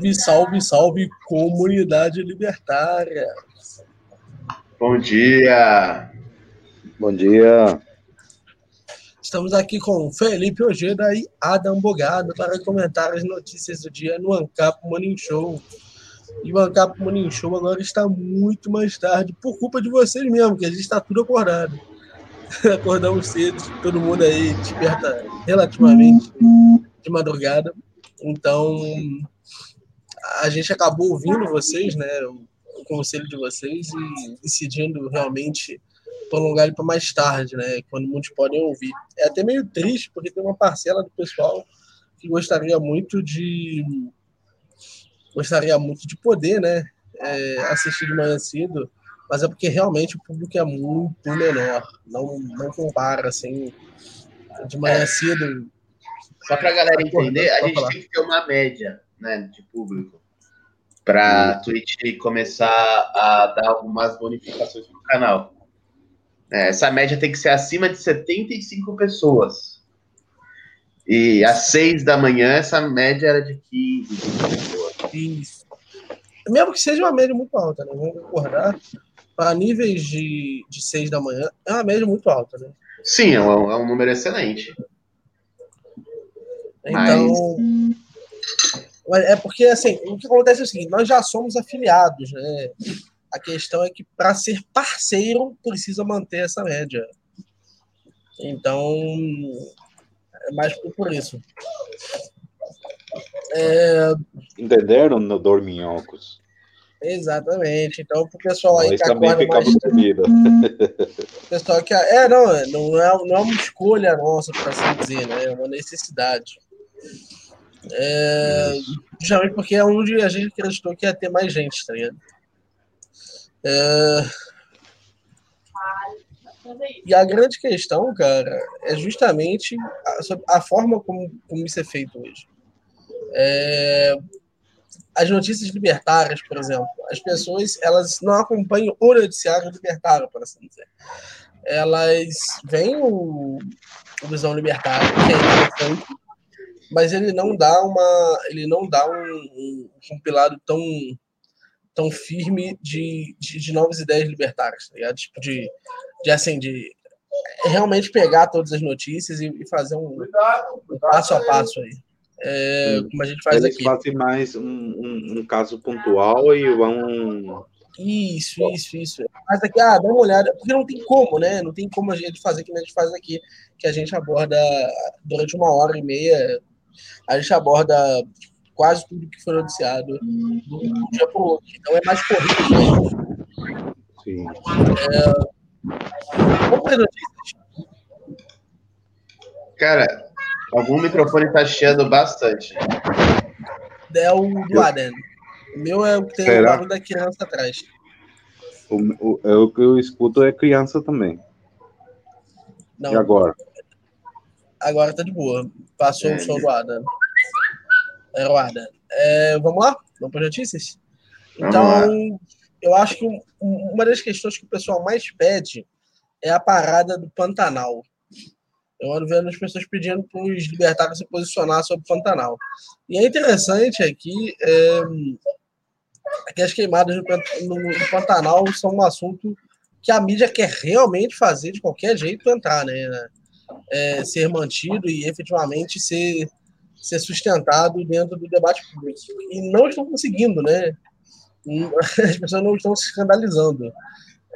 Salve, salve, salve, comunidade libertária. Bom dia. Bom dia. Estamos aqui com Felipe Ojeda e Adam Bogado para comentar as notícias do dia no Ancap Morning Show. E o Ancap Morning Show agora está muito mais tarde, por culpa de vocês mesmo, que a gente está tudo acordado. Acordamos cedo, todo mundo aí desperta relativamente de madrugada. Então, a gente acabou ouvindo vocês, né, o, conselho de vocês e decidindo realmente prolongar ele para mais tarde, né, quando muitos podem ouvir. É até meio triste, porque tem uma parcela do pessoal que gostaria muito de gostaria muito de poder, né, é, assistir de manhã cedo, mas é porque realmente o público é muito menor, não não compara assim de manhã cedo. Só para a galera entender, a gente tem que ter uma média, né, de público para a Twitch começar a dar algumas bonificações para o canal. É, essa média tem que ser acima de 75 pessoas. E às 6 da manhã, essa média era de 15, 20 pessoas. Isso. Mesmo que seja uma média muito alta, né? Vamos concordar. Para níveis de, de 6 da manhã, é uma média muito alta, né? Sim, é um, é um número excelente. Então. Mas... É porque, assim, o que acontece é o seguinte: nós já somos afiliados, né? A questão é que para ser parceiro precisa manter essa média. Então, é mais por isso. É... Entenderam, no Dorminhocos? Exatamente. Então, o pessoal aí Mas que acorda mais O pessoal que é, não, não é, não é uma escolha nossa, para assim dizer, né? É uma necessidade. É, justamente porque é onde a gente acreditou que ia ter mais gente, tá ligado? É... E a grande questão, cara, é justamente a, a forma como, como isso é feito hoje. É... As notícias libertárias, por exemplo, as pessoas elas não acompanham o noticiário libertário, por assim dizer. Elas veem o, o Visão Libertário, que é interessante, mas ele não dá uma. ele não dá um, um compilado tão tão firme de, de, de novas ideias libertárias, tá ligado? Tipo, de, de assim, de realmente pegar todas as notícias e, e fazer um, um, passo a passo aí. É, como a gente faz Eles aqui. fazem mais um, um, um, caso pontual e vão. Isso, isso, isso. Mas aqui, ah, dá uma olhada, porque não tem como, né? Não tem como a gente fazer que a gente faz aqui, que a gente aborda durante uma hora e meia, a gente aborda quase tudo que foi noticiado do dia para o outro. Então é mais corrido. Né? Sim. É... Vamos notícias. Cara, algum microfone está chiando bastante. É o do Aden. O meu é o que tem Será? o barulho da criança atrás. O, o, é o que eu escuto é criança também. Não, e agora? Agora tá de boa. Passou é, o som do Adam. Eduarda. É, vamos lá? Vamos para notícias? Então, eu acho que uma das questões que o pessoal mais pede é a parada do Pantanal. Eu ando vendo as pessoas pedindo para os libertários se posicionar sobre o Pantanal. E é interessante aqui é, que as queimadas no, no, no, Pantanal são um assunto que a mídia quer realmente fazer de qualquer jeito entrar, né? É, ser mantido e efetivamente ser ser sustentado dentro do debate público. E não estão conseguindo, né? As pessoas não estão se escandalizando.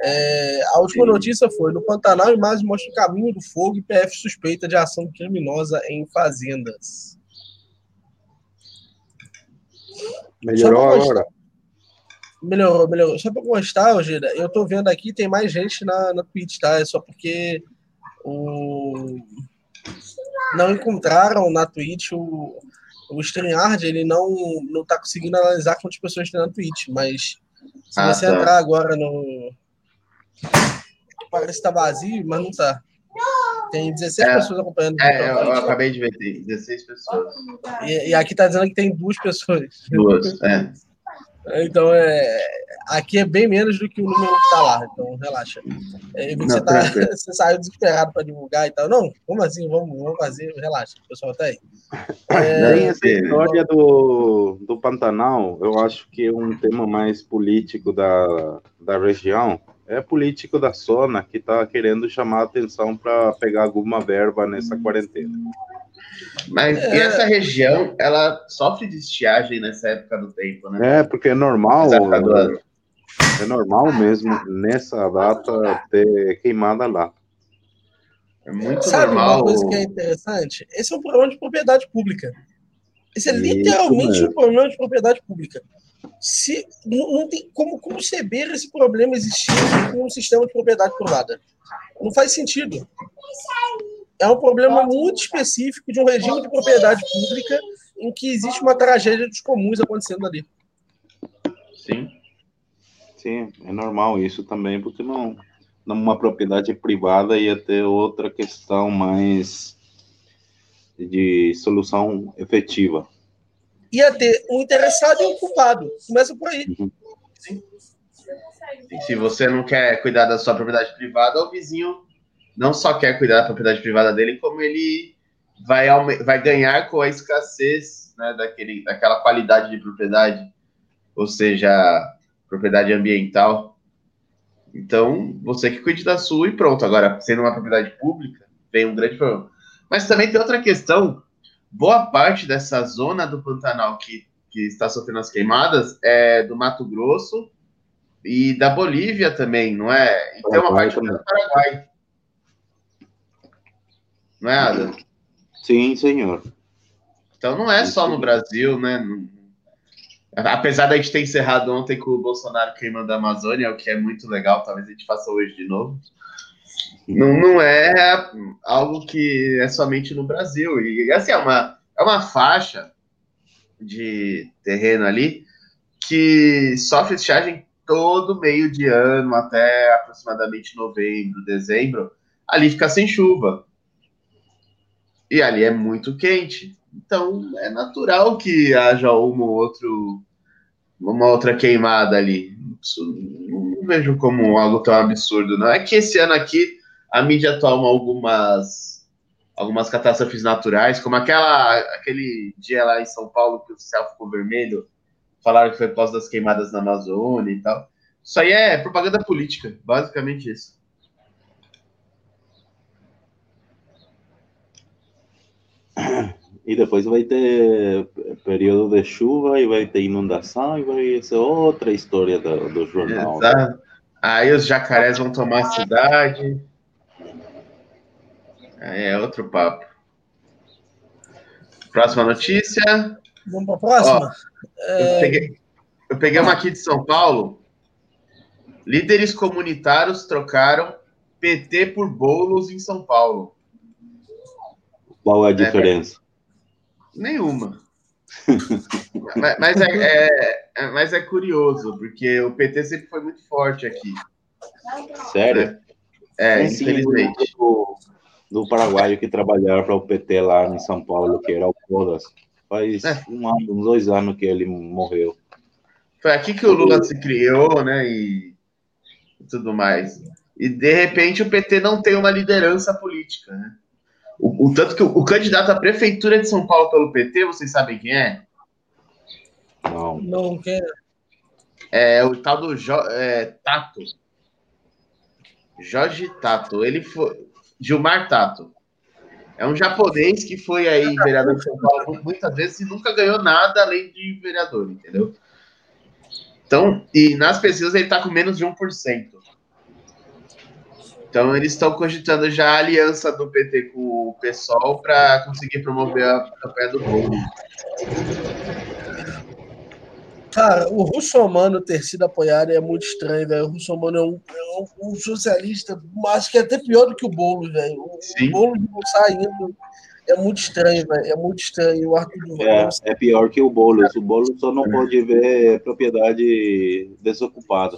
É, a última notícia foi: no Pantanal, imagens mostra o caminho do fogo e PF suspeita de ação criminosa em fazendas. Melhorou agora? Melhorou, melhorou. Só para constar, Gida, eu tô vendo aqui, tem mais gente na, na Twitch, tá? É só porque o não encontraram na Twitch o, o StreamYard, ele não, não tá conseguindo analisar quantas pessoas tem na Twitch, mas se ah, você tá. entrar agora no. Parece que tá vazio, mas não tá. Tem 16 é, pessoas acompanhando. É, eu, eu, acabei de ver, tem 16 pessoas. E, e, aqui tá dizendo que tem duas pessoas. Duas, é. Então, é, aqui é bem menos do que o número que tá lá, então relaxa. É, você, tá, você saiu desesperado para divulgar e tal. Não, como assim? Vamos, vamos fazer, relaxa, o pessoal tá aí. É, essa história do, do Pantanal, eu acho que é um tema mais político da, da região. É político da zona que está querendo chamar a atenção para pegar alguma verba nessa quarentena. Mas é... e essa região, ela sofre de estiagem nessa época do tempo, né? É, porque é normal. É normal mesmo nessa data ter queimada lá. É muito Sabe normal. uma coisa que é interessante? Esse é um problema de propriedade pública. Esse é literalmente um problema de propriedade pública. Se, não, não tem como conceber esse problema existir com um sistema de propriedade privada. Não faz sentido é um problema muito específico de um regime de propriedade pública em que existe uma tragédia dos comuns acontecendo ali. Sim. Sim, é normal isso também, porque não numa propriedade privada ia ter outra questão mais de solução efetiva. Ia ter um interessado e um culpado. Começa por aí. Uhum. Sim. E se você não quer cuidar da sua propriedade privada, o vizinho não só quer cuidar da propriedade privada dele, como ele vai, vai ganhar com a escassez né, daquele, daquela qualidade de propriedade, ou seja, propriedade ambiental. Então, você que cuide da sua e pronto. Agora, sendo uma propriedade pública, vem um grande problema. Mas também tem outra questão. Boa parte dessa zona do Pantanal que, que está sofrendo as queimadas é do Mato Grosso e da Bolívia também, não é? E tem uma parte do Paraguai. Não é, Ada? Sim, senhor. Então não é só no Brasil, né? Apesar da gente ter encerrado ontem com o Bolsonaro queimando a Amazônia, o que é muito legal, talvez a gente faça hoje de novo. Não, não é algo que é somente no Brasil. E assim, é uma, é uma faixa de terreno ali que sofre estiagem todo meio de ano, até aproximadamente novembro, dezembro. Ali fica sem chuva. E ali é muito quente. Então é natural que haja um ou outro, uma outra queimada ali. Não vejo como algo tão absurdo. Não é que esse ano aqui a mídia toma algumas algumas catástrofes naturais, como aquela aquele dia lá em São Paulo que o céu ficou vermelho, falaram que foi por causa das queimadas na Amazônia e tal. Isso aí é propaganda política, basicamente isso. E depois vai ter período de chuva e vai ter inundação e vai ser outra história do, do jornal. Exato. Aí os jacarés vão tomar a cidade. Aí é outro papo. Próxima notícia. Vamos para a próxima? Ó, é... eu, peguei, eu peguei uma aqui de São Paulo. Líderes comunitários trocaram PT por bolos em São Paulo. Qual é a é, diferença? Nenhuma. mas, mas é, é, é, mas é curioso, porque o PT sempre foi muito forte aqui. Sério? É, é infelizmente. Do, do paraguaio que trabalhava para o PT lá em São Paulo, que era o Codas. Faz é. um ano, uns dois anos que ele morreu. Foi aqui que o Lula se criou, né? E, e tudo mais. E de repente o PT não tem uma liderança política, né? O, o, tanto que o, o, candidato à prefeitura de São Paulo pelo PT, vocês sabem quem é? Não. Não, quem é? É o tal do jo, é, Tato. Jorge Tato. Ele foi. Gilmar Tato. É um japonês que foi aí vereador de São Paulo muitas vezes e nunca ganhou nada além de vereador, entendeu? Então, e nas pesquisas ele tá com menos de 1%. Então eles estão cogitando já a aliança do PT com o PSOL para conseguir promover a campanha do povo. Cara, o Russomano ter sido apoiado é muito estranho, velho. O Russomano é um, é um, um socialista, acho que é até pior do que o Boulos, velho. O, o Boulos não saindo é muito estranho, velho. É muito estranho. O Arthur é, é pior que o Boulos. O Boulos só não pode ver propriedade desocupada.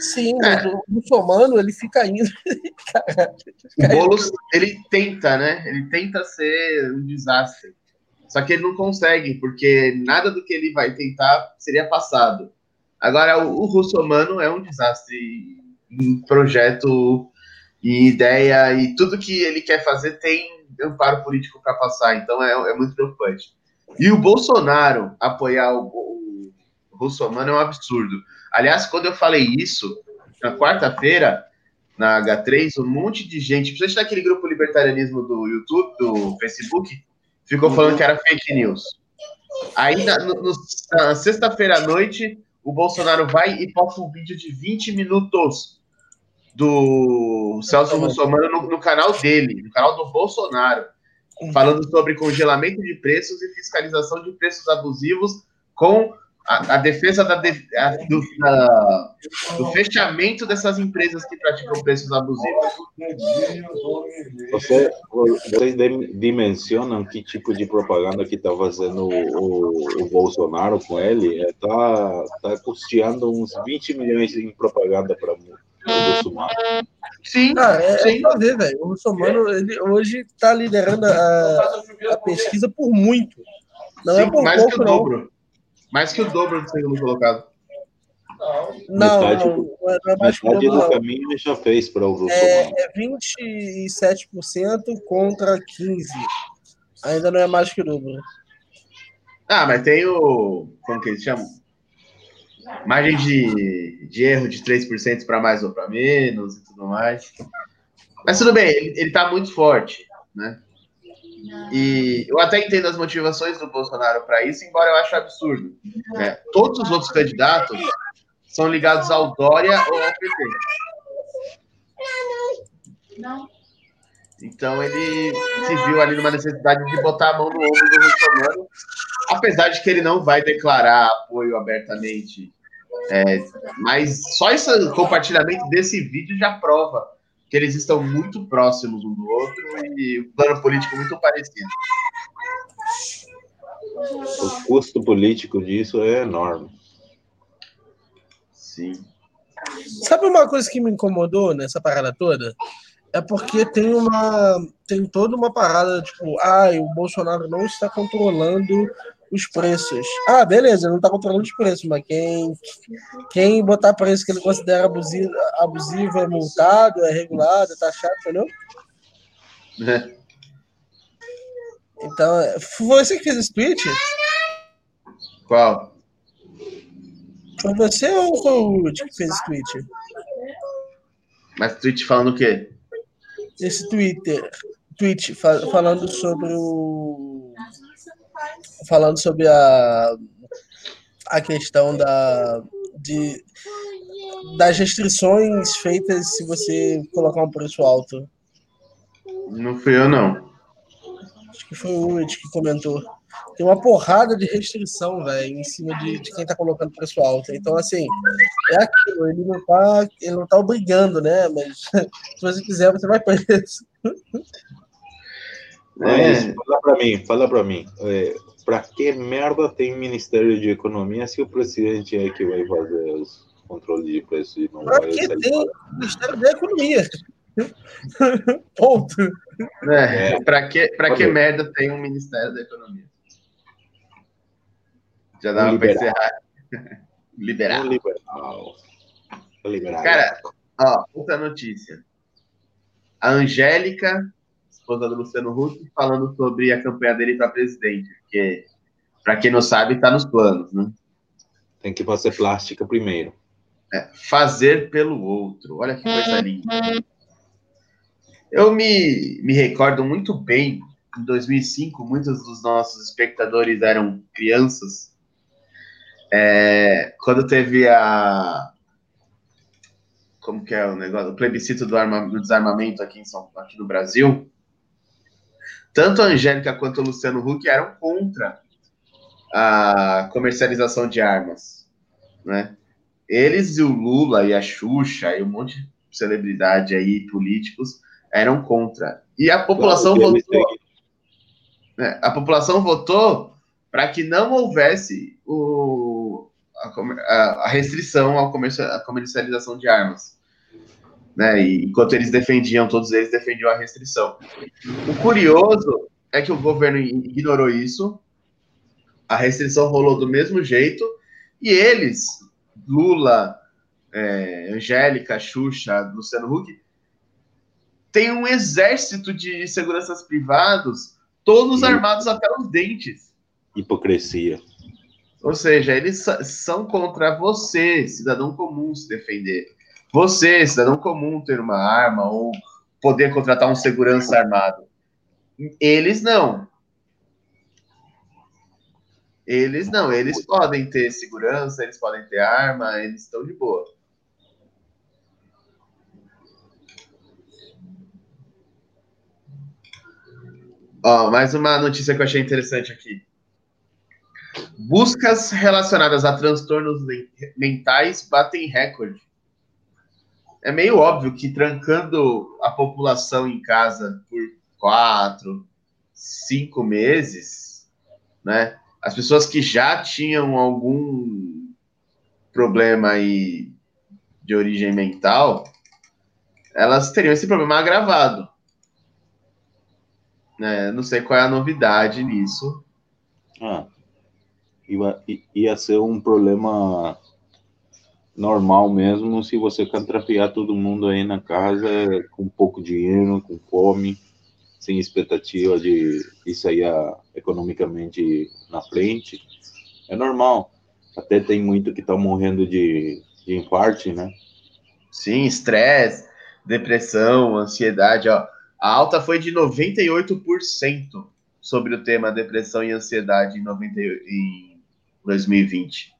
Sim, mas é. o muçulmano, ele fica indo. o Boulos, ele tenta, né? Ele tenta ser um desastre. Só que ele não consegue, porque nada do que ele vai tentar seria passado. Agora, o, o Russomano é um desastre em projeto, em ideia, e tudo que ele quer fazer tem amparo político para passar, então é, é, muito preocupante. E o Bolsonaro apoiar o, o, o Russomano é um absurdo. Aliás, quando eu falei isso, na quarta-feira, na H3, um monte de gente, principalmente naquele grupo libertarianismo do YouTube, do Facebook, ficou falando que era fake news. Aí, na, na sexta-feira à noite, o Bolsonaro vai e posta um vídeo de 20 minutos do Celso Russomano no, no canal dele, no canal do Bolsonaro, falando sobre congelamento de preços e fiscalização de preços abusivos com a, a defesa da, a, do, da, do, fechamento dessas empresas que praticam preços abusivos. Você, vocês dimensionam que tipo de propaganda que está fazendo o, o, Bolsonaro com ele? Está é, tá custeando uns 20 milhões em propaganda para o Bolsonaro. Sim, ah, é, sim. É ver, velho. O Bolsonaro ele hoje está liderando a, a, pesquisa por muito. Não sim, é por mais pouco, que o não. Mais que o dobro do segundo colocado. Não, metade, não, não é mais metade do caminho ele já fez para o é, é 27% contra 15%. Ainda não é mais que o dobro. Ah, mas tem o. Como que eles chamam? Margem de, de erro de 3% para mais ou para menos e tudo mais. Mas tudo bem, ele, ele tá muito forte, né? E eu até entendo as motivações do Bolsonaro para isso, embora eu ache absurdo. Né? Todos os outros candidatos são ligados ao Dória ou ao PT. Então ele se viu ali numa necessidade de botar a mão no ombro do Bolsonaro, apesar de que ele não vai declarar apoio abertamente. É, mas só esse compartilhamento desse vídeo já prova que eles estão muito próximos um do outro e o plano político muito parecido. O custo político disso é enorme. Sim. Sabe uma coisa que me incomodou nessa parada toda? É porque tem uma tem toda uma parada tipo, ah, o Bolsonaro não está controlando os preços. Ah, beleza, não está controlando os preços, mas quem, quem botar preço que ele considera abusivo, abusivo é multado, é regulado, é taxado, entendeu? É. Então, foi você que fez esse tweet? Qual? Foi você ou foi o Ruth que fez esse tweet? Mas tweet falando o quê? Esse Twitter, tweet falando sobre o falando sobre a, a questão da, de, das restrições feitas se você colocar um preço alto. Não fui eu, não. Acho que foi o Ulrich que comentou. Tem uma porrada de restrição, velho, em cima de, de quem tá colocando preço alto. Então, assim, é aquilo, ele não tá, ele não tá obrigando, né? Mas se você quiser, você vai preso. É. Fala para mim, fala para mim. É, para que merda tem Ministério de Economia se o presidente é que vai fazer os controles de preço e não pra vai que tem Ministério da Economia? Ponto. É, é. Para que, pra que merda tem um Ministério da Economia? Já dá para encerrar. Liberal. Liberal. Liberal. Cara, ó, outra notícia. A Angélica esposa do Luciano Huck, falando sobre a campanha dele para presidente, porque, para quem não sabe, está nos planos, né? Tem que fazer plástica primeiro. É, fazer pelo outro. Olha que coisa linda. Eu me, me recordo muito bem, em 2005, muitos dos nossos espectadores eram crianças. É, quando teve a. Como que é o negócio? O plebiscito do, arma, do desarmamento aqui, em São, aqui no Brasil tanto a Angélica quanto o Luciano Huck eram contra a comercialização de armas, né? Eles e o Lula e a Xuxa e um monte de celebridade aí, políticos, eram contra. E a população votou. Né? A população votou para que não houvesse o, a, a restrição à comercialização de armas né? E enquanto eles defendiam, todos eles defendiam a restrição. O curioso é que o governo ignorou isso, a restrição rolou do mesmo jeito, e eles Lula, é, Angélica, Xuxa, Luciano Huck, tem um exército de seguranças privados, todos armados até os dentes. Hipocrisia. Ou seja, eles são contra você, cidadão comum, se defender. Você, cidadão comum, ter uma arma ou poder contratar um segurança armado. Eles não. Eles não, eles podem ter segurança, eles podem ter arma, eles estão de boa. Ó, mais uma notícia que eu achei interessante aqui. Buscas relacionadas a transtornos mentais batem recorde. É meio óbvio que trancando a população em casa por quatro, cinco meses, né? As pessoas que já tinham algum problema aí de origem mental, elas teriam esse problema agravado. Né? Não sei qual é a novidade nisso. Ah, ia, ia ser um problema normal mesmo se você contrafiar todo mundo aí na casa com pouco dinheiro, com fome, sem expectativa de isso aí economicamente na frente. É normal. Até tem muito que tá morrendo de, de infarto, né? Sim, estresse, depressão, ansiedade, ó. A alta foi de 98% sobre o tema depressão e ansiedade em, 90, em 2020.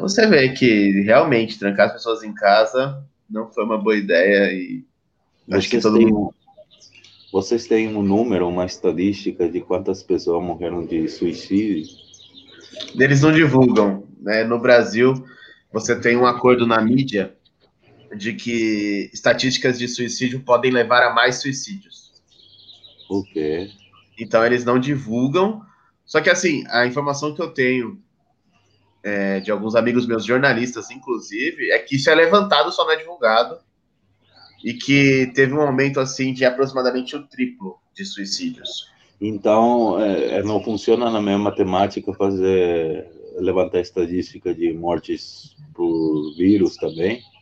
Você ver que realmente trancar as pessoas em casa não foi uma boa ideia e acho que todo mundo. Vocês têm um número, uma estatística de quantas pessoas morreram de suicídio? Eles não divulgam. Né? No Brasil, você tem um acordo na mídia de que estatísticas de suicídio podem levar a mais suicídios. Ok. Então eles não divulgam. Só que assim, a informação que eu tenho é, de alguns amigos meus jornalistas, inclusive, é que isso é levantado, só não é divulgado. E que teve um aumento assim de aproximadamente o triplo de suicídios. Então, é, é não funciona na mesma matemática fazer levantar estatística de mortes por vírus também?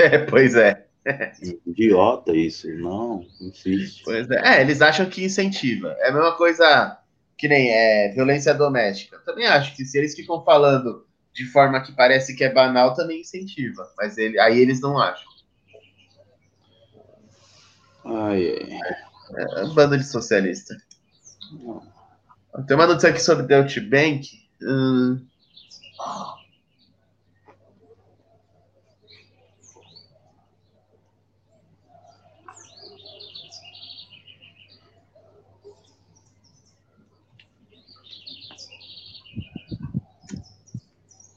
É, pois é. Idiota isso, não, não existe. Pois é. é, eles acham que incentiva. É a mesma coisa que nem é violência doméstica. Também acho que se eles ficam falando de forma que parece que é banal, também incentiva. Mas ele, aí eles não acham. Ai, ai. É, é banda de socialista. Tem uma notícia aqui sobre Deutsche Bank. Hum...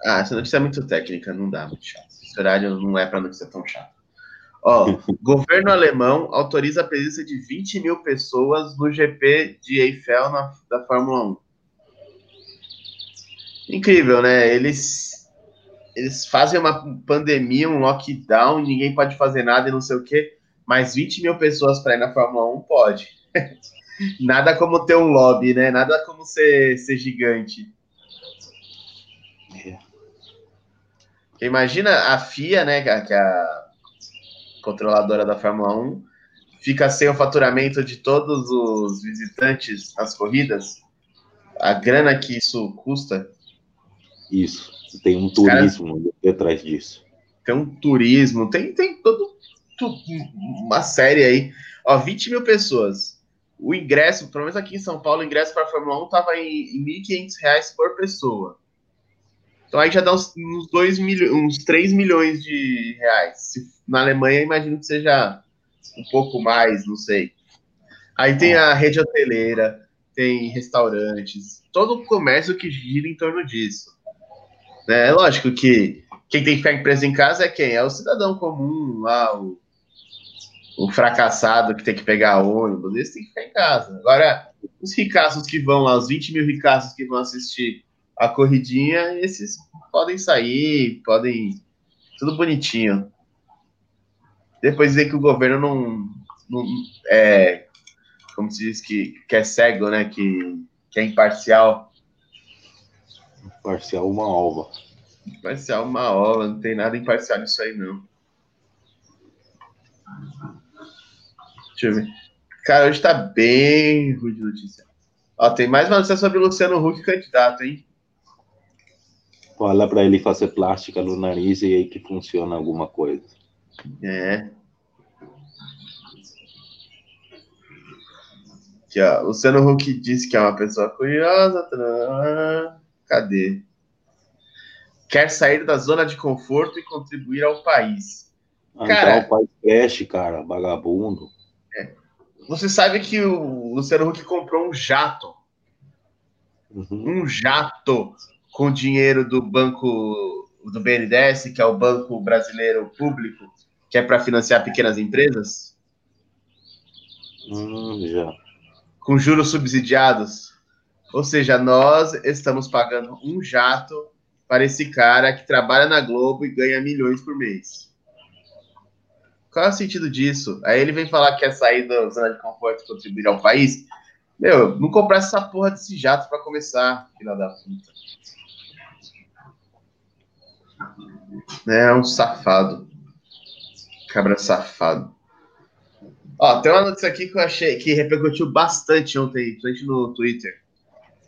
Ah, essa notícia é muito técnica, não dá, muito chato. Esse horário não é para notícia tão chata. Ó, governo alemão autoriza a presença de 20 mil pessoas no GP de Eiffel na, da Fórmula 1. Incrível, né? Eles, eles fazem uma pandemia, um lockdown, ninguém pode fazer nada e não sei o quê, mas 20 mil pessoas para ir na Fórmula 1 pode. Nada como ter um lobby, né? Nada como ser, ser gigante. Imagina a FIA, né, que é a controladora da Fórmula 1, fica sem o faturamento de todos os visitantes às corridas. A grana que isso custa. Isso. Tem um turismo cara, atrás disso. Tem um turismo, tem, tem todo, uma série aí. Ó, 20 mil pessoas. O ingresso, pelo menos aqui em São Paulo, o ingresso para a Fórmula 1 estava em, em R$ 1.500 por pessoa. Então aí já dá uns, uns, 2 milho, uns 3 milhões de reais. Na Alemanha, imagino que seja um pouco mais, não sei. Aí tem a rede hoteleira, tem restaurantes, todo o comércio que gira em torno disso. Né? É lógico que quem tem que ficar empresa em casa é quem? É o cidadão comum lá, o, o fracassado que tem que pegar ônibus, esse tem que ficar em casa. Agora, os ricaços que vão lá, os 20 mil ricaços que vão assistir a corridinha, esses podem sair, podem. Tudo bonitinho. Depois dizer que o governo não, não é. Como se diz que, que é cego, né? Que, que é imparcial. Imparcial uma alva. Imparcial uma ola, não tem nada imparcial nisso aí, não. Deixa eu ver. Cara, hoje tá bem ruim de notícia. Ó, tem mais uma notícia sobre o Luciano Huck candidato, hein? Fala para ele fazer plástica no nariz e aí que funciona alguma coisa. É. Aqui, ó. Luciano Huck disse que é uma pessoa curiosa. Cadê? Quer sair da zona de conforto e contribuir ao país. Ah, cara, então, pai cresce, cara, vagabundo. É. Você sabe que o Luciano Huck comprou um jato. Uhum. Um jato com dinheiro do banco do BNDES, que é o Banco Brasileiro Público, que é para financiar pequenas empresas? Hum, já. Com juros subsidiados. Ou seja, nós estamos pagando um jato para esse cara que trabalha na Globo e ganha milhões por mês. Qual é o sentido disso? Aí ele vem falar que quer sair da zona de conforto e contribuir ao país. Meu, não comprar essa porra desse jato para começar, filha da puta. É um safado. Cabra safado. Ó, tem uma notícia aqui que eu achei que repercutiu bastante ontem, principalmente no Twitter.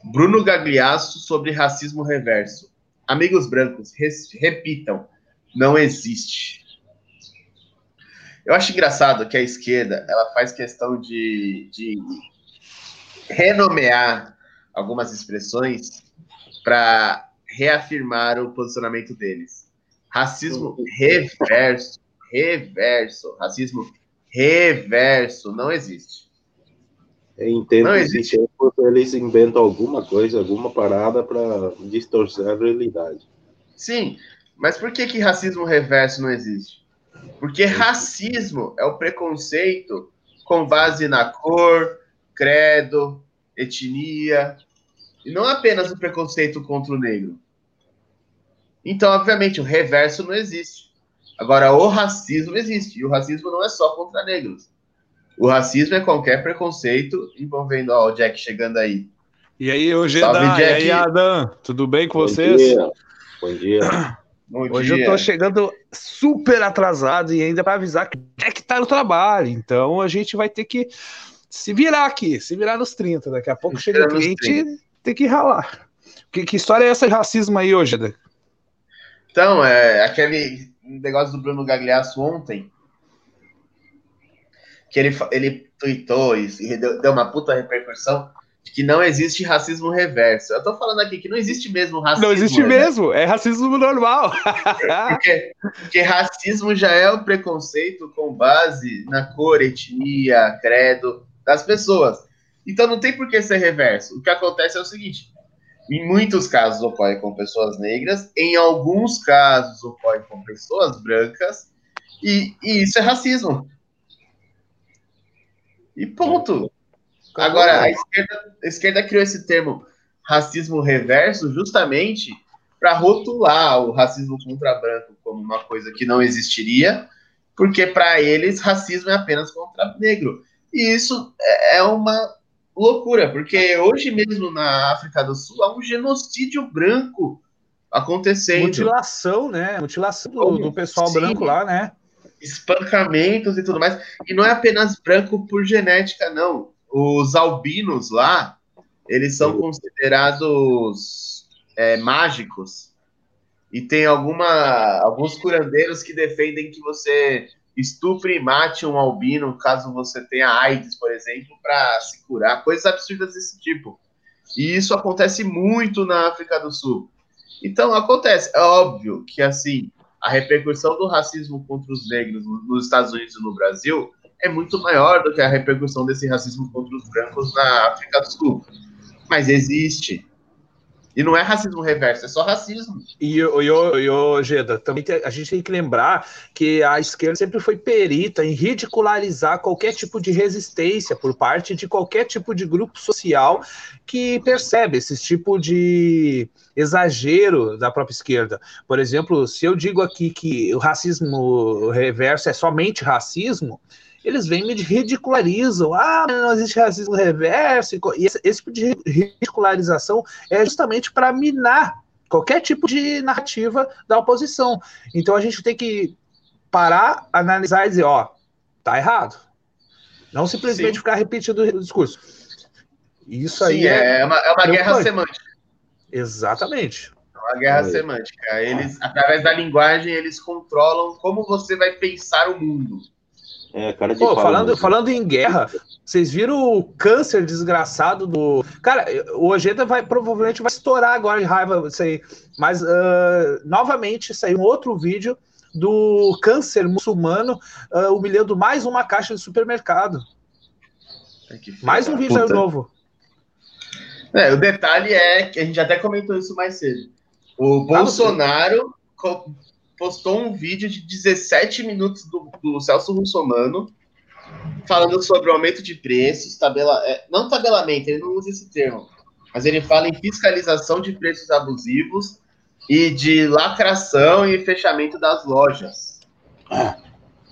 Bruno Gagliasso sobre racismo reverso. Amigos brancos, repitam, não existe. Eu acho engraçado que a esquerda ela faz questão de, de renomear algumas expressões para reafirmar o posicionamento deles. Racismo reverso, reverso, racismo reverso não existe. Em tempos não existe. tempo, eles inventam alguma coisa, alguma parada para distorcer a realidade. Sim, mas por que que racismo reverso não existe? Porque racismo é o preconceito com base na cor, credo, etnia, e não apenas o preconceito contra o negro. Então, obviamente, o reverso não existe. Agora, o racismo existe, e o racismo não é só contra negros. O racismo é qualquer preconceito envolvendo ó, o Jack chegando aí. E aí, hoje e aí, Adam, tudo bem com Bom vocês? Dia. Bom dia. Bom Hoje dia. eu tô chegando super atrasado e ainda para avisar que é que tá no trabalho. Então a gente vai ter que se virar aqui, se virar nos 30. Daqui a pouco se chega o cliente tem que ralar. Que, que, história é essa de racismo aí hoje, Eda? Então, é aquele negócio do Bruno Gagliasso ontem, que ele, ele tweetou e, e deu, deu uma puta repercussão de que não existe racismo reverso. Eu tô falando aqui que não existe mesmo racismo. Não existe mesmo, é racismo normal. porque, porque racismo já é o preconceito com base na cor, etnia, credo das pessoas. Então não tem por que ser reverso. O que acontece é o seguinte: em muitos casos ocorre com pessoas negras, em alguns casos ocorre com pessoas brancas, e, e isso é racismo. E ponto. Agora, a esquerda, a esquerda criou esse termo racismo reverso justamente para rotular o racismo contra branco como uma coisa que não existiria, porque para eles racismo é apenas contra negro. E isso é, é uma loucura, porque hoje mesmo na África do Sul há um genocídio branco acontecendo. Mutilação, né? Mutilação do, do pessoal Sim. branco lá, né? Espancamentos e tudo mais. E não é apenas branco por genética, não os albinos lá, eles são considerados é, mágicos. E tem alguma, alguns curandeiros que defendem que você estupre e mate um albino caso você tenha AIDS, por exemplo, para se curar. Coisas absurdas desse tipo. E isso acontece muito na África do Sul. Então, acontece. É óbvio que, assim, a repercussão do racismo contra os negros nos Estados Unidos e no Brasil é muito maior do que a repercussão desse racismo contra os brancos na África do Sul. Mas existe. E não é racismo reverso, é só racismo. E, o Geda, também a gente tem que lembrar que a esquerda sempre foi perita em ridicularizar qualquer tipo de resistência por parte de qualquer tipo de grupo social que percebe esse tipo de exagero da própria esquerda. Por exemplo, se eu digo aqui que o racismo reverso é somente racismo, eles vêm e me ridicularizam. Ah, não existe racismo reverso. E esse, esse tipo de ridicularização é justamente para minar qualquer tipo de narrativa da oposição. Então a gente tem que parar, analisar e dizer, ó, tá errado. Não simplesmente Sim. ficar repetindo o discurso. Isso aí Sim, é, é, uma, é uma guerra semântica. Exatamente. É uma guerra é. semântica. Eles, através da linguagem, eles controlam como você vai pensar o mundo. É, cara de Pô, falando, falando em guerra, vocês viram o câncer desgraçado do. Cara, o Ojeda vai provavelmente vai estourar agora de raiva isso aí. Mas uh, novamente saiu um outro vídeo do câncer muçulmano uh, humilhando mais uma caixa de supermercado. mais um vídeo novo. É, o detalhe é que a gente até comentou isso mais cedo. O Bolsonaro postou um vídeo de 17 minutos do, do Celso Russomano falando sobre o aumento de preços, tabela, é, não tabelamento, ele não usa esse termo, mas ele fala em fiscalização de preços abusivos e de lacração e fechamento das lojas. Ah,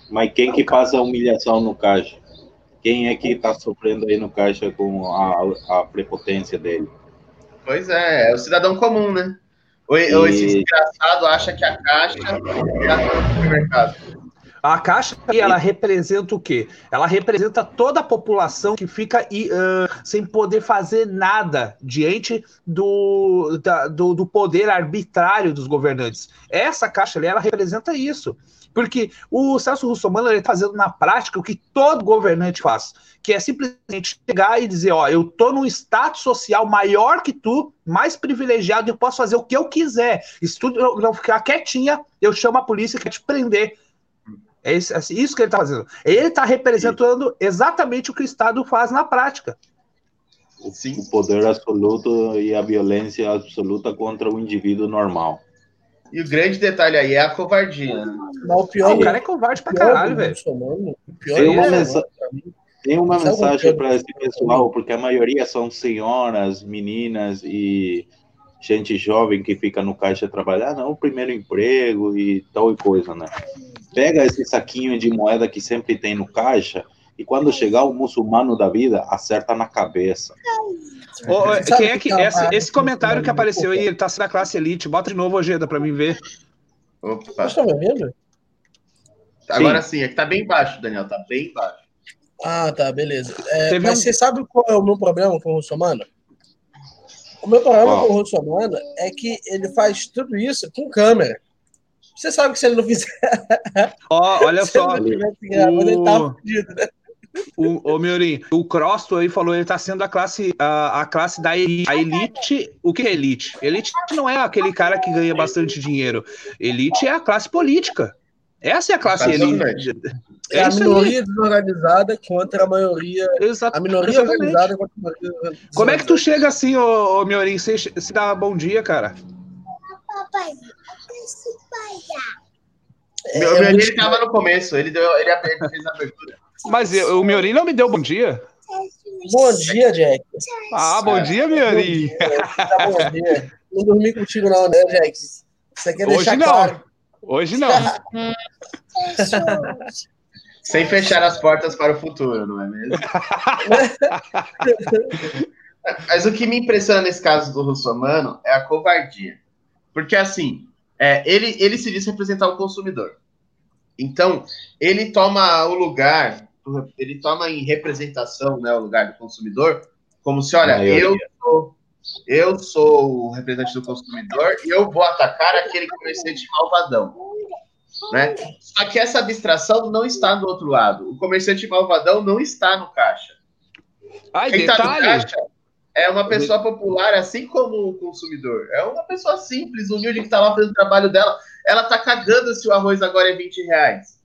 mas quem que faz a humilhação no caixa? Quem é que está sofrendo aí no caixa com a, a prepotência dele? Pois é, é o cidadão comum, né? Ou, e... ou esse desgraçado acha que a caixa é a supermercado. A Caixa ela representa o quê? Ela representa toda a população que fica uh, sem poder fazer nada diante do, da, do, do, poder arbitrário dos governantes. Essa Caixa ali, ela representa isso. Porque o Celso Russomano está fazendo na prática o que todo governante faz, que é simplesmente chegar e dizer: Ó, eu estou num status social maior que tu, mais privilegiado, e eu posso fazer o que eu quiser. Se tu não ficar quietinha, eu chamo a polícia que quer te prender. É isso, é isso que ele está fazendo. Ele está representando exatamente o que o Estado faz na prática. O, o, poder absoluto e a violência absoluta contra o indivíduo normal. E o grande detalhe aí é a covardia. o, pior, o cara é covarde pra caralho, velho. Tem uma, é, mensa tem uma mensagem para esse pessoal, porque a maioria são senhoras, meninas e gente jovem que fica no caixa trabalhar, não, o primeiro emprego e tal e coisa, né? Pega esse saquinho de moeda que sempre tem no caixa e quando chegar o muçulmano da vida, acerta na cabeça. quem é que esse, esse comentário que apareceu aí, ele tá sendo da classe elite, bota de novo, Ojeda, para mim ver. Opa. Você tá me vendo? Agora sim, é que tá bem baixo, Daniel, tá bem baixo. Ah, tá, beleza. É, mas um... você sabe qual é o meu problema com o muçulmano? O meu problema com o Russomano é que ele faz tudo isso com câmera. Você sabe que se ele não fizer. Ó, oh, olha só. Ele, o... ele tá fudido, né? O, o Meurim, o Crosto aí falou, ele tá sendo a classe, a, a classe da elite. A elite, o que é elite? Elite não é aquele cara que ganha bastante dinheiro. Elite é a classe política. Essa é a classe elite. É, é a minoria aí. desorganizada contra a maioria. Exato, a minoria exatamente. organizada contra a maioria. Como é que tu chega assim, ô, ô Miorim? Você, você dá bom dia, cara? Papai, é, meu, Miorim ele tava no começo, ele, deu, ele fez a abertura. Mas eu, o Miorim não me deu bom dia. Bom dia, Jack. Ah, bom dia, Miorim. Bom dia. Não dormi contigo, não, né, Jack? Você quer deixar Hoje não. claro. Hoje não. Sem fechar as portas para o futuro, não é mesmo? Mas o que me impressiona nesse caso do Russomano é a covardia. Porque, assim, é, ele, ele se diz representar o consumidor. Então, ele toma o lugar, ele toma em representação né, o lugar do consumidor, como se, olha, eu sou, eu sou o representante do consumidor e eu vou atacar aquele comerciante malvadão. Né? Só que essa abstração não está do outro lado. O comerciante malvadão não está no caixa. Ai, Quem está no caixa é uma pessoa popular, assim como o consumidor. É uma pessoa simples, humilde, que está lá fazendo o trabalho dela. Ela está cagando se o arroz agora é 20 reais.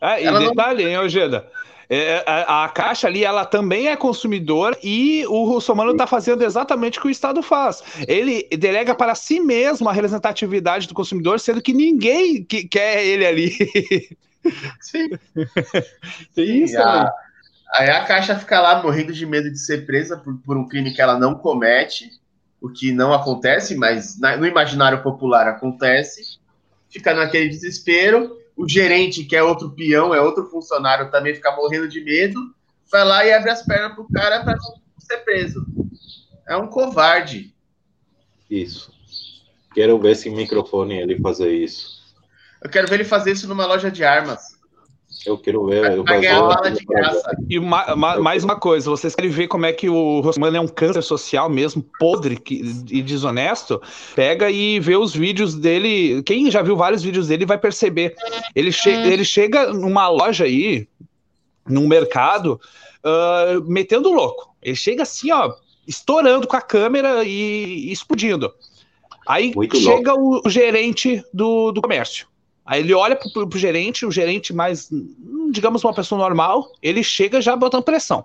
Ah, e Ela detalhe, não... hein, Ojeda? É, a, a, Caixa ali, ela também é consumidor e o Russomano está fazendo exatamente o que o Estado faz. Ele delega para si mesmo a representatividade do consumidor, sendo que ninguém que, quer ele ali. Sim. Isso, a, aí a Caixa fica lá morrendo de medo de ser presa por, por um crime que ela não comete, o que não acontece, mas na, no imaginário popular acontece. Fica naquele desespero o gerente, que é outro peão, é outro funcionário, também fica morrendo de medo, vai lá e abre as pernas pro cara para ser preso. É um covarde. Isso. Quero ver sem microfone ele fazer isso. Eu quero ver ele fazer isso numa loja de armas. Eu quero ver. Vai, eu vai ganhar bala de graça. E ma, ma, mais uma coisa, vocês querem ver como é que o Rossmano é um câncer social mesmo, podre que, e desonesto? Pega e vê os vídeos dele. Quem já viu vários vídeos dele vai perceber. Ele, che ele chega numa loja aí, num mercado, uh, metendo louco. Ele chega assim, ó, estourando com a câmera e, e explodindo. Aí Muito chega o, o, gerente do, do comércio. Aí ele olha pro, pro gerente, o gerente mais, digamos, uma pessoa normal, ele chega já botando pressão.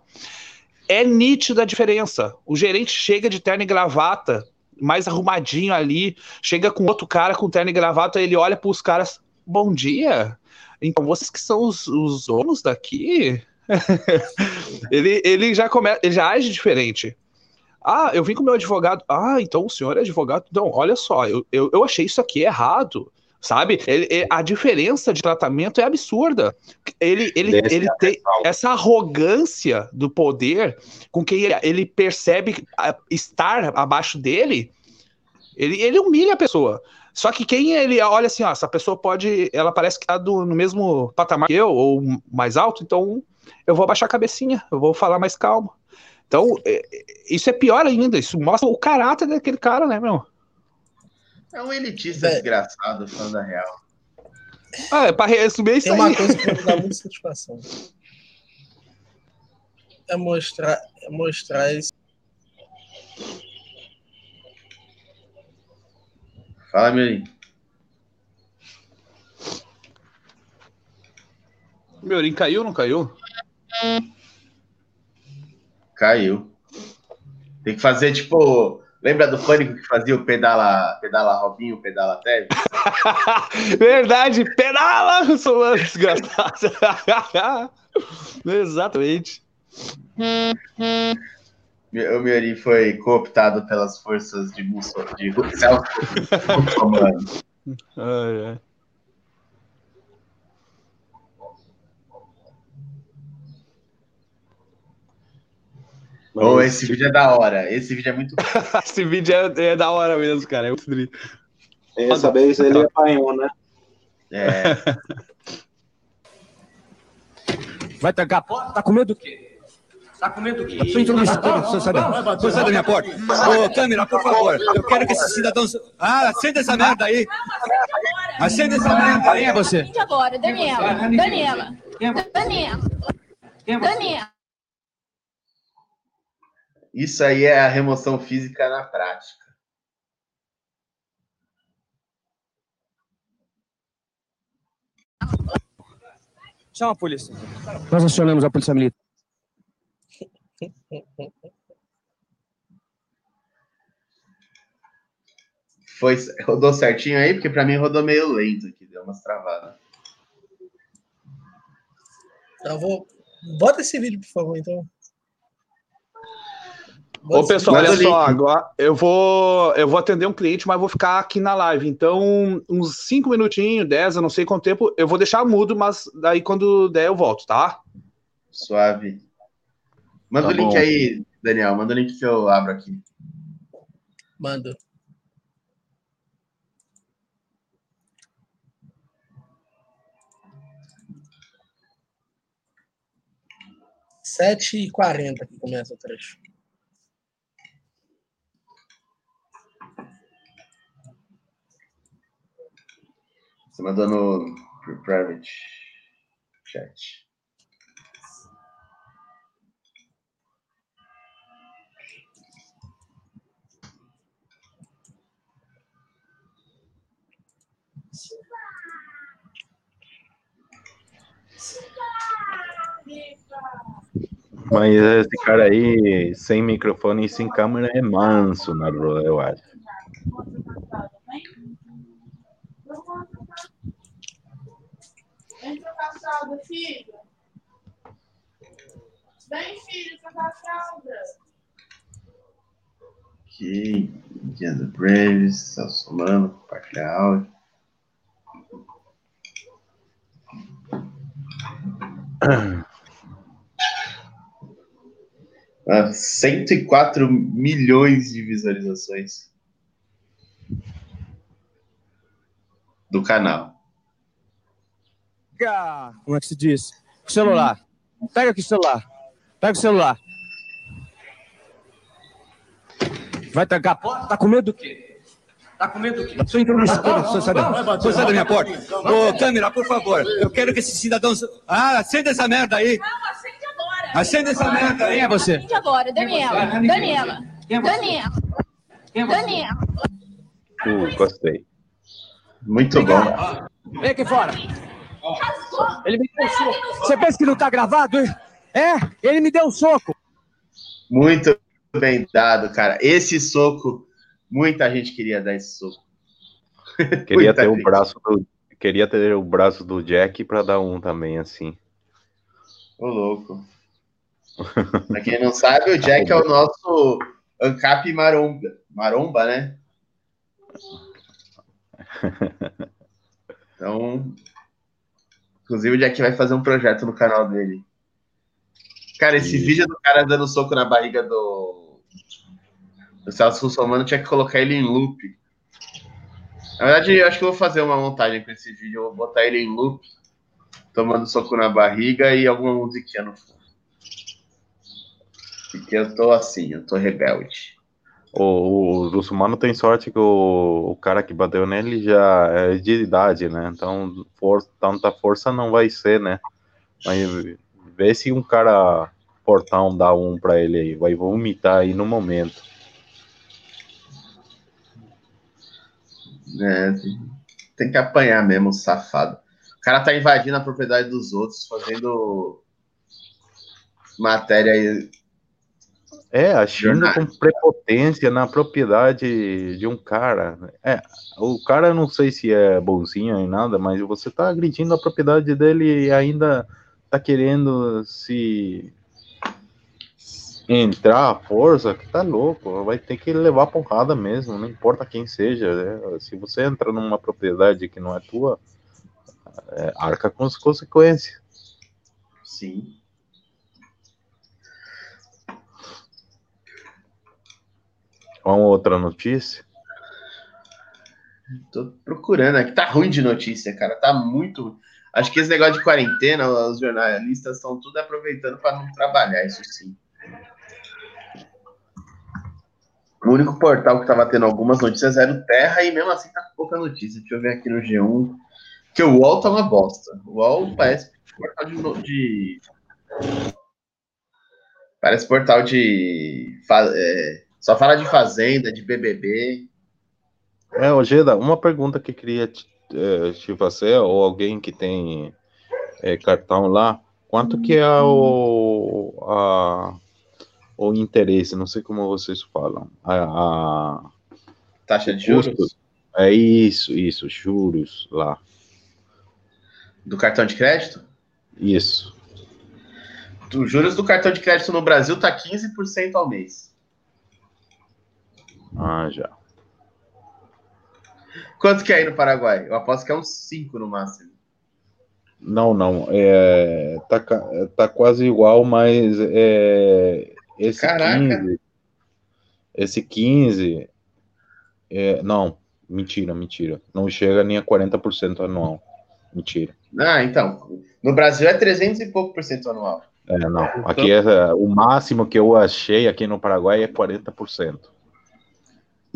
É nítida a diferença. O gerente chega de terno e gravata, mais arrumadinho ali, chega com outro cara com terno e gravata, ele olha para os caras, bom dia. Então, vocês que são os, os donos daqui? ele, ele já começa, ele já age diferente. Ah, eu vim com meu advogado. Ah, então o senhor é advogado? Não, olha só, eu, eu, eu achei isso aqui errado sabe? Ele, a diferença de tratamento é absurda. Ele, ele, ele tem essa arrogância do poder com que ele, ele percebe estar abaixo dele, ele, ele humilha a pessoa. Só que quem ele olha assim, ó, essa pessoa pode, ela parece que tá do, no mesmo patamar que eu, ou mais alto, então eu vou abaixar a cabecinha, eu vou falar mais calmo. Então, é, isso é pior ainda, isso mostra o caráter daquele cara, né, meu? É um elitista é. desgraçado, fã da real. Ah, é pra resumir isso Tem uma coisa que me dá muita satisfação. É mostrar, é mostrar esse. Fala, Mirim. Miorim caiu ou não caiu? Caiu. Tem que fazer, tipo, Lembra do Pânico que fazia o pedala, pedala Robinho, pedala Teve? Verdade, pedala, Solano desgastado. Exatamente. O Miori foi cooptado pelas forças de Mussolini, de Celso Russomano. Ai, ai. Oh, esse vídeo é da hora. Esse vídeo é muito Esse vídeo é, é, da hora mesmo, cara. É muito bonito. Essa vez ele apanhou, né? É. Vai trancar a porta? Tá com medo do quê? Tá com medo do quê? Sua intromissão. Sai da minha porta. Ô, câmera, por favor. Eu quero que esses cidadãos. Ah, acenda essa merda aí. Acenda essa merda aí. Quem é você? agora, Daniela. Daniela. Daniela. Daniela. Isso aí é a remoção física na prática. Chama a polícia. Nós acionamos a polícia militar. Foi, rodou certinho aí? Porque para mim rodou meio lento aqui, deu umas travadas. Eu vou. Bota esse vídeo, por favor, então. Ô, pessoal, olha só, agora eu vou, eu vou atender um cliente, mas vou ficar aqui na live. Então, uns 5 minutinhos, 10, eu não sei quanto tempo, eu vou deixar mudo, mas daí quando der eu volto, tá? Suave. Manda tá o link bom. aí, Daniel, manda o link que eu abro aqui. Mando. Sete e quarenta que começa o trecho. Você mandou no private chat. Mas esse cara aí, sem microfone e sem câmera, é manso na eu acho. Vem trocar fralda, filho. Vem, filho, trocar fralda. Ok. Dia do Braves, Celso Mano, compartilhar áudio. Ah, 104 milhões de visualizações. canal. Pega, como é que se diz? O celular. Pega aqui o celular. Pega o celular. Vai trancar a porta? Tá com medo do quê? Tá com medo do quê? Sou intromissor. Você sai da, sai da minha porta. Ô, câmera, por favor. Eu quero que esse cidadão. Ah, acenda essa merda aí. Não, acende agora. Acenda essa merda aí, é você. Acende agora, Daniela. Daniela. Daniela. Daniela. Uh, gostei. Muito bom. Vem aqui fora. Ele me deu um soco. Você pensa que não tá gravado? É, ele me deu um soco. Muito bem dado, cara. Esse soco, muita gente queria dar esse soco. Queria ter o braço do, queria ter o braço do Jack pra dar um também, assim. Ô, louco. pra quem não sabe, o Jack é o nosso Ancap Maromba. Maromba, né? Então, inclusive o Jack vai fazer um projeto no canal dele. Cara, esse Isso. vídeo do cara dando soco na barriga do, do Celso Russomano tinha que colocar ele em loop. Na verdade, eu acho que eu vou fazer uma montagem com esse vídeo. Eu vou botar ele em loop, tomando soco na barriga e alguma musiquinha no fundo. Porque eu tô assim, eu tô rebelde. O, o Russumano tem sorte que o, o cara que bateu nele já é de idade, né? Então, for, tanta força não vai ser, né? Mas vê se um cara portão dá um pra ele aí. Vai vomitar aí no momento. É, tem que apanhar mesmo, safado. O cara tá invadindo a propriedade dos outros, fazendo matéria aí. É, agindo Jornais. com prepotência na propriedade de um cara. É, o cara não sei se é bonzinho nem nada, mas você tá agredindo a propriedade dele e ainda tá querendo se entrar à força, que tá louco. Vai ter que levar porrada mesmo, não importa quem seja. né? Se você entra numa propriedade que não é tua, é, arca com as consequências. Sim. Uma outra notícia. Tô procurando aqui. Tá ruim de notícia, cara. Tá muito. Acho que esse negócio de quarentena, os jornalistas estão tudo aproveitando para não trabalhar, isso sim. O único portal que tava tendo algumas notícias era o Terra e mesmo assim tá pouca notícia. Deixa eu ver aqui no G1. Que o UOL tá uma bosta. O UOL parece portal de. de- Parece portal de. é, Só fala de fazenda, de BBB. É, Ojeda, uma pergunta que queria te, eh, te fazer, ou alguém que tem eh, cartão lá, quanto que é o, a, o interesse, não sei como vocês falam, a, a- Taxa de juros Custo. é isso, isso, juros lá, do cartão de crédito? isso, Os juros do cartão de crédito no Brasil tá 15% ao mês. Ah, já. Quanto que é aí no Paraguai? Eu aposto que é uns 5 no máximo. Não, não, é, tá, tá quase igual, mas é, esse Caraca. 15, esse 15, é, não, mentira, mentira, não chega nem a 40% anual, mentira. Ah, então. No Brasil é 300 e pouco por cento anual. É, não, aqui é, o máximo que eu achei aqui no Paraguai é 40%.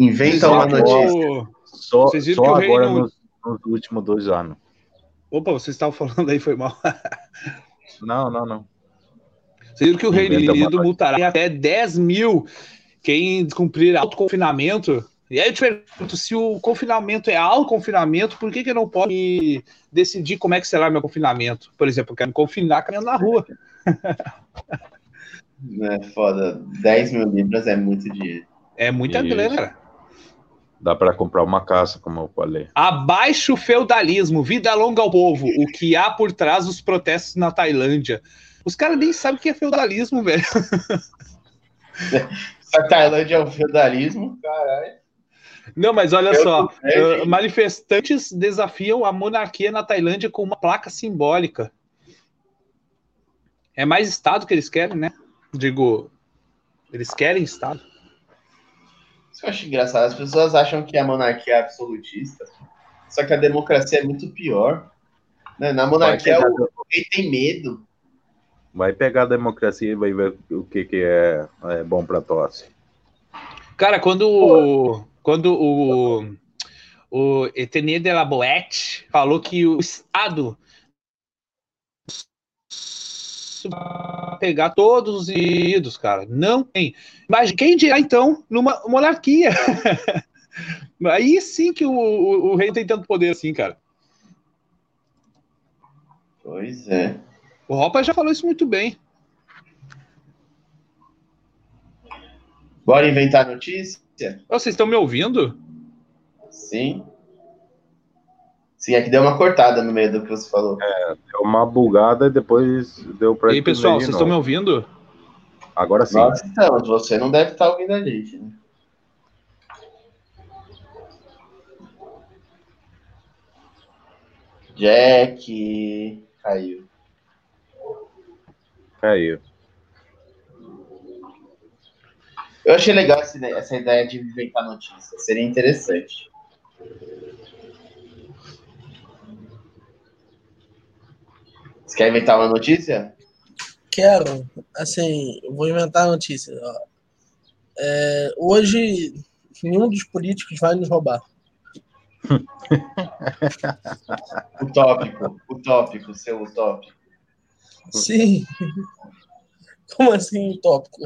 Inventa uma notícia. o- Só, Vocês viram só que o agora Reino- nos, nos últimos dois anos. Opa, vocês estavam falando aí, foi mal. Não, não, não. Vocês viram que o Reino Inventa uma Unido multará até 10 mil quem descumprir autoconfinamento? E aí eu te pergunto, se o confinamento é autoconfinamento, por que, que eu não posso me decidir como é que será meu confinamento? Por exemplo, eu quero me confinar caminhando na rua. É foda. 10 mil libras é muito dinheiro. É muita Isso. grana, cara. Dá para comprar uma casa, como eu falei. Abaixo o feudalismo, vida longa ao povo, o que há por trás dos protestos na Tailândia. Os caras nem sabem o que é feudalismo, velho. A Tailândia é o feudalismo, caralho. Não, mas olha Eu só, uh, manifestantes desafiam a monarquia na Tailândia com uma placa simbólica. É mais Estado que eles querem, né? Digo, eles querem Estado. Isso que eu acho engraçado. As pessoas acham que a monarquia é absolutista. Só que a democracia é muito pior. Né? Na monarquia, o rei tem medo. Vai pegar a democracia e vai ver o que, que é, é bom pra tosse. Cara, quando, quando o, o Etenie de la Boete falou que o Estado vai pegar todos os indivíduos, cara, não tem. Mas quem dirá então numa monarquia? Aí sim que o, o, o rei tem tanto poder assim, cara. Pois é. O Ropa já falou isso muito bem. Bora inventar notícia? Vocês estão me ouvindo? Sim. Sim, é que deu uma cortada no meio do que você falou. Deu uma bugada e depois deu pra E aí, pessoal, vocês estão me ouvindo? Agora sim. Nós estamos, você não deve estar ouvindo a gente, né? Jack caiu. Caiu. Eu achei legal essa ideia de inventar notícia. Seria interessante. Você quer inventar uma notícia? Quero, assim, vou inventar a notícia. É, hoje, nenhum dos políticos vai nos roubar. Utópico, utópico, seu utópico. Sim. Como assim, utópico?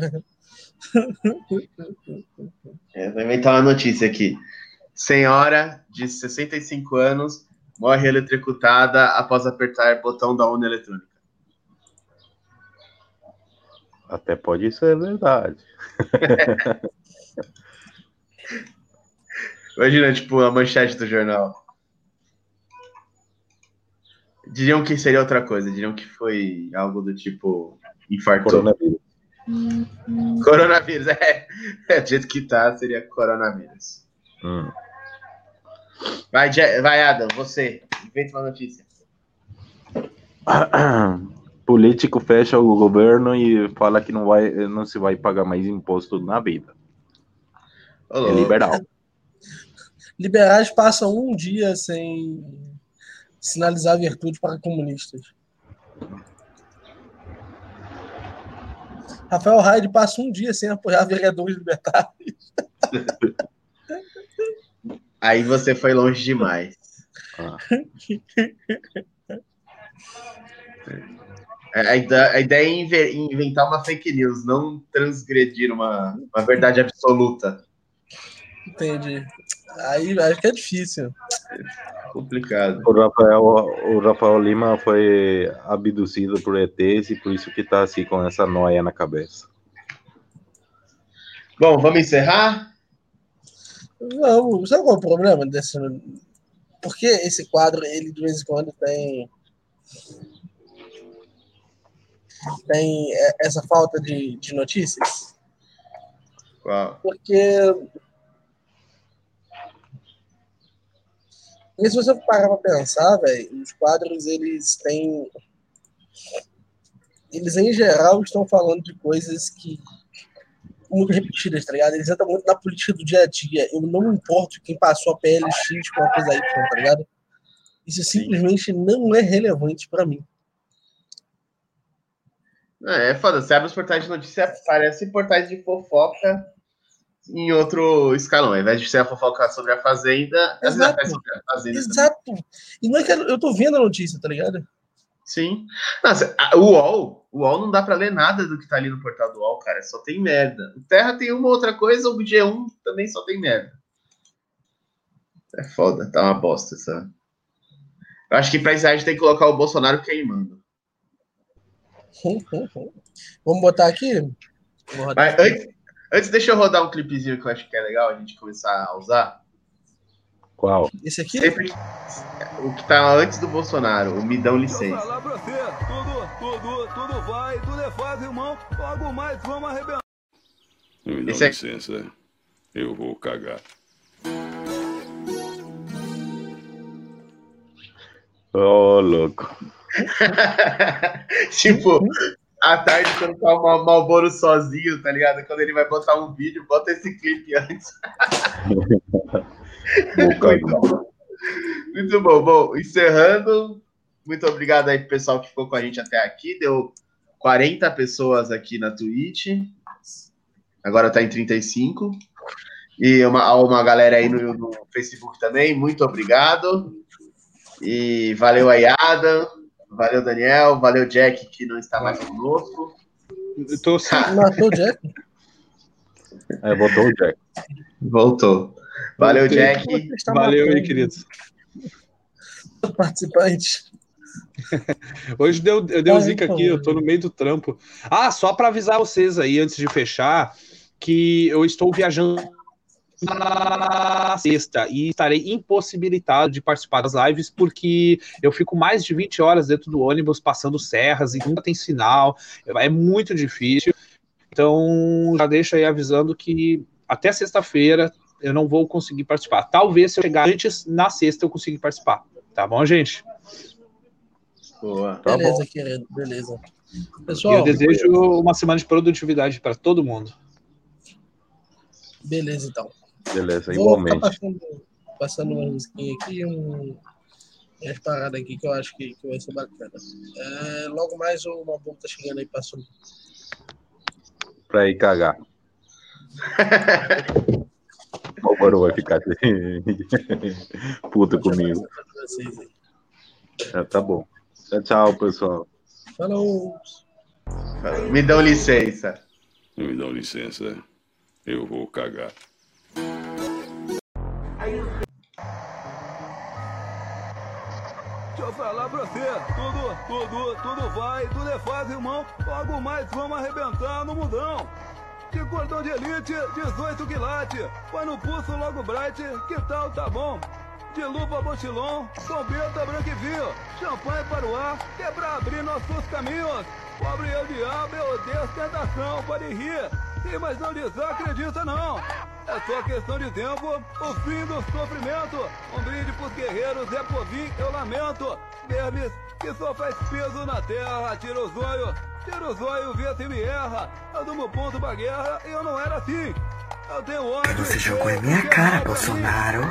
É, vou inventar uma notícia aqui. Senhora de 65 anos morre eletrocutada após apertar botão da urna eletrônica. Até pode ser verdade. Imagina, tipo, a manchete do jornal. Diriam que seria outra coisa, diriam que foi algo do tipo infartou. Coronavírus. Coronavírus, é. é. Do jeito que tá, seria coronavírus. Hum. Vai, vai Adam, você. Inventa uma notícia. Político fecha o governo e fala que não, vai, não se vai pagar mais imposto na vida. Ô, É liberal. Liberais passam um dia sem sinalizar virtude para comunistas. Rafael Haide passa um dia sem apoiar vereadores libertários. Aí você foi longe demais. Ah. É, A ideia, é inve- inventar uma fake news, não transgredir uma, uma verdade absoluta. Entendi. Aí acho que é difícil. Complicado. O Rafael, o Rafael Lima foi abduzido por ETs e por isso que tá assim com essa noia na cabeça. Bom, vamos encerrar? Não, sabe qual é o problema desse? Porque esse quadro, ele de vez em quando tem. Tem essa falta de, de notícias? Qual? Porque. E se você parar pra pensar, velho, os quadros, eles têm. Eles, em geral, estão falando de coisas que. Muito repetidas, tá ligado? Eles entram muito na política do dia a dia. Eu não me importo quem passou a PLX com a coisa Y, tá ligado? Isso simplesmente não é relevante pra mim. É, é foda. Você abre os portais de notícia, parece portais de fofoca em outro escalão. Ao invés de ser a fofoca sobre a Fazenda, Exato. é sobre a Fazenda. Exato. E não é que eu tô vendo a notícia, tá ligado? Sim. Nossa, o UOL, o UOL não dá pra ler nada do que tá ali no portal do UOL, cara. Só tem merda. O Terra tem uma outra coisa, o G1 também só tem merda. É foda, tá uma bosta essa. Eu acho que pra isso a gente tem que colocar o Bolsonaro queimando. Vamos botar aqui? Mas antes, antes, deixa eu rodar um clipezinho que eu acho que é legal a gente começar a usar. Qual? Esse aqui? Sempre o que tá antes do Bolsonaro, o Me Dão Licença. Tudo, tudo, vai, tudo é fácil, irmão. Logo mais, vamos arrebentar. Me dá Esse é- licença, eu vou cagar. Ô, louco. tipo, à tarde, quando tá o Mal- Malboro sozinho, tá ligado? Quando ele vai botar um vídeo, bota esse clipe antes. Vou cagar. Muito bom. Bom, encerrando, muito obrigado aí pro pessoal que ficou com a gente até aqui. Deu 40 pessoas aqui na Twitch. Agora tá em 35. E uma, uma galera aí no, no Facebook também. Muito obrigado. E valeu aí, Adam. Valeu, Daniel. Valeu, Jack, que não está mais conosco. Eu tô sem... Matou o Jack. É, botou o Jack. Voltou. Valeu. Jack. Valeu aí, queridos. Participante. Hoje deu, deu Ah, zica então. aqui, eu tô no meio do trampo. Ah, só para avisar vocês aí, antes de fechar, que eu estou viajando na sexta e estarei impossibilitado de participar das lives porque eu fico mais de 20 horas dentro do ônibus passando serras e nunca tem sinal, é muito difícil. Então, já deixo aí avisando que até sexta-feira eu não vou conseguir participar. Talvez se eu chegar antes, na sexta eu consiga participar. Tá bom, gente? Boa. Tá beleza, bom. querido. Beleza. Pessoal, eu desejo uma semana de produtividade para todo mundo. beleza então. Beleza, Vou igualmente. passando, passando uma musiquinha aqui, um, umas paradas aqui que eu acho que, que vai ser bacana. É, logo mais o Mabu tá chegando aí passando. Pra ir cagar. O Álvaro vai ficar assim, puto comigo. É, tá bom. Tchau, tchau, pessoal. Falou! Me dão licença. Me dão licença. Eu vou cagar. Deixa eu falar pra você, tudo, tudo, tudo vai, tudo é fácil, irmão. Logo mais vamos arrebentar no mundão. De cordão de elite, 18 quilate. Põe no pulso logo bright, que tal tá bom? De luva branca e vinho. Champanhe para o ar, que é pra abrir nossos caminhos. Pobre eu diabo, eu odeio ostentação, pode rir. Sim, mas não desacredita não. É só questão de tempo, o fim do sofrimento. Um brinde pros guerreiros, é por vir, eu lamento. Vermes que só faz peso na terra, tira o zóio, tira o zóio, vê se me erra. Eu dou ponto pra guerra eu não era assim. Você jogou em minha cara. Bolsonaro.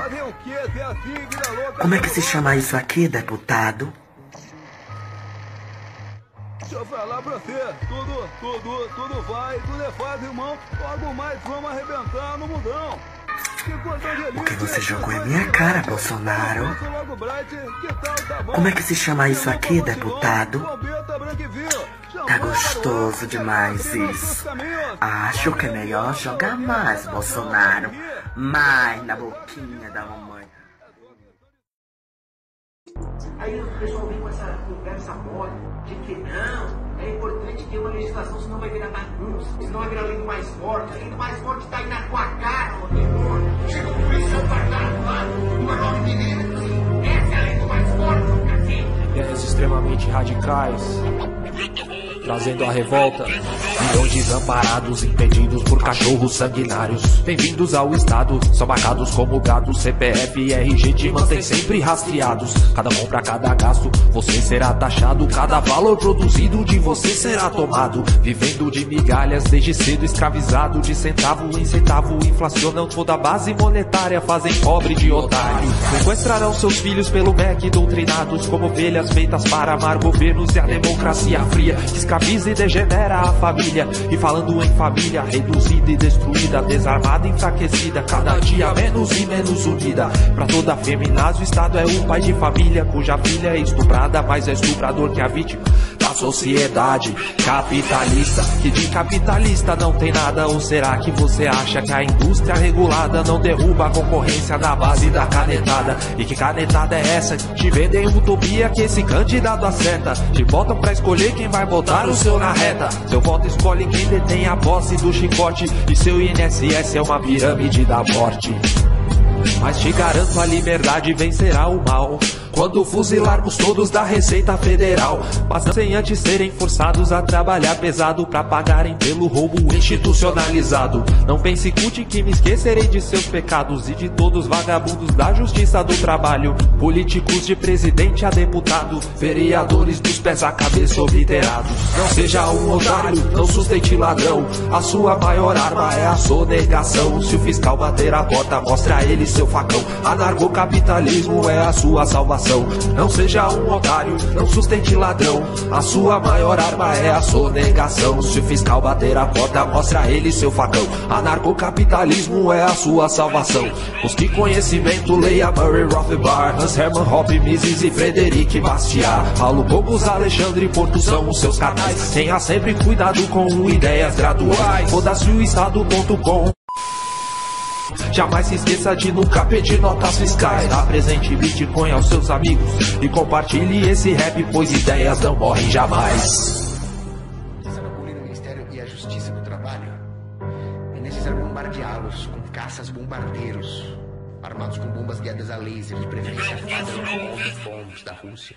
Como é que se chama isso aqui, deputado? Deixa eu falar pra você, tudo, tudo, tudo vai, tudo é fácil, irmão. Logo mais vamos arrebentar no mundão. O que você jogou em minha cara, Bolsonaro? Como é que se chama isso aqui, deputado? Tá gostoso demais isso. Acho que é melhor jogar mais, Bolsonaro. Mais na boquinha da mamãe. Aí o pessoal vem com essa conversa mole de que não, é importante ter uma legislação, senão vai virar bagunça, senão vai virar lei do mais forte. A lei do mais forte tá aí na tua cara, ô demônio. Chega o policial guardado lá, uma nove milímetros, essa é a lei do mais forte, cacete. ideias extremamente radicais, trazendo a revolta. Milhões de desamparados impedidos por cachorros sanguinários. Bem-vindos ao Estado, são marcados como gatos. CPF e RG te mantém sempre rastreados. Cada compra, cada gasto, você será taxado. Cada valor produzido de você será tomado. Vivendo de migalhas desde cedo, escravizado de centavo em centavo. Inflacionam toda a base monetária, fazem pobre de otário. Sequestrarão seus filhos pelo MEC, doutrinados como ovelhas feitas para amar governos e a democracia fria escraviza e degenera a família. E falando em família, reduzida e destruída, desarmada e enfraquecida, cada dia menos e menos unida. Pra toda feminazi, o Estado é o pai de família, cuja filha é estuprada, mas é estuprador que a vítima sociedade capitalista. Que de capitalista não tem nada, ou será que você acha que a indústria regulada não derruba a concorrência na base da canetada? E que canetada é essa? Te vendem utopia que esse candidato acerta. Te botam pra escolher quem vai botar o seu na reta. Seu voto escolhe quem detém a posse do chicote. E seu INSS é uma pirâmide da morte. Mas te garanto a liberdade vencerá o mal. Quando fuzilarmos todos da Receita Federal, mas sem antes serem forçados a trabalhar pesado pra pagarem pelo roubo institucionalizado. Não pense cute que me esquecerei de seus pecados e de todos os vagabundos da justiça do trabalho, políticos de presidente a deputado, vereadores dos pés à cabeça obliterados. Não seja um otário, não sustente ladrão. A sua maior arma é a sonegação. Se o fiscal bater a porta, mostra a ele seu facão. Anarcocapitalismo é a sua salvação. Não seja um otário, não sustente ladrão. A sua maior arma é a sonegação. Se o fiscal bater a porta, mostra a ele seu facão. Anarcocapitalismo é a sua salvação. Busque conhecimento, leia Murray Rothbard, Hans Hermann Hoppe, Mises e Frederic Bastiat. Paulo Cobos, Alexandre Porto são os seus canais. Tenha sempre cuidado com ideias graduais. Foda-se o estado.com. Jamais se esqueça de nunca pedir notas fiscais. Apresente Bitcoin aos seus amigos e compartilhe esse rap, pois ideias não morrem jamais. bombardeá-los com caças bombardeiros, armados com bombas guiadas a laser, de preferência padrão bombs da Rússia.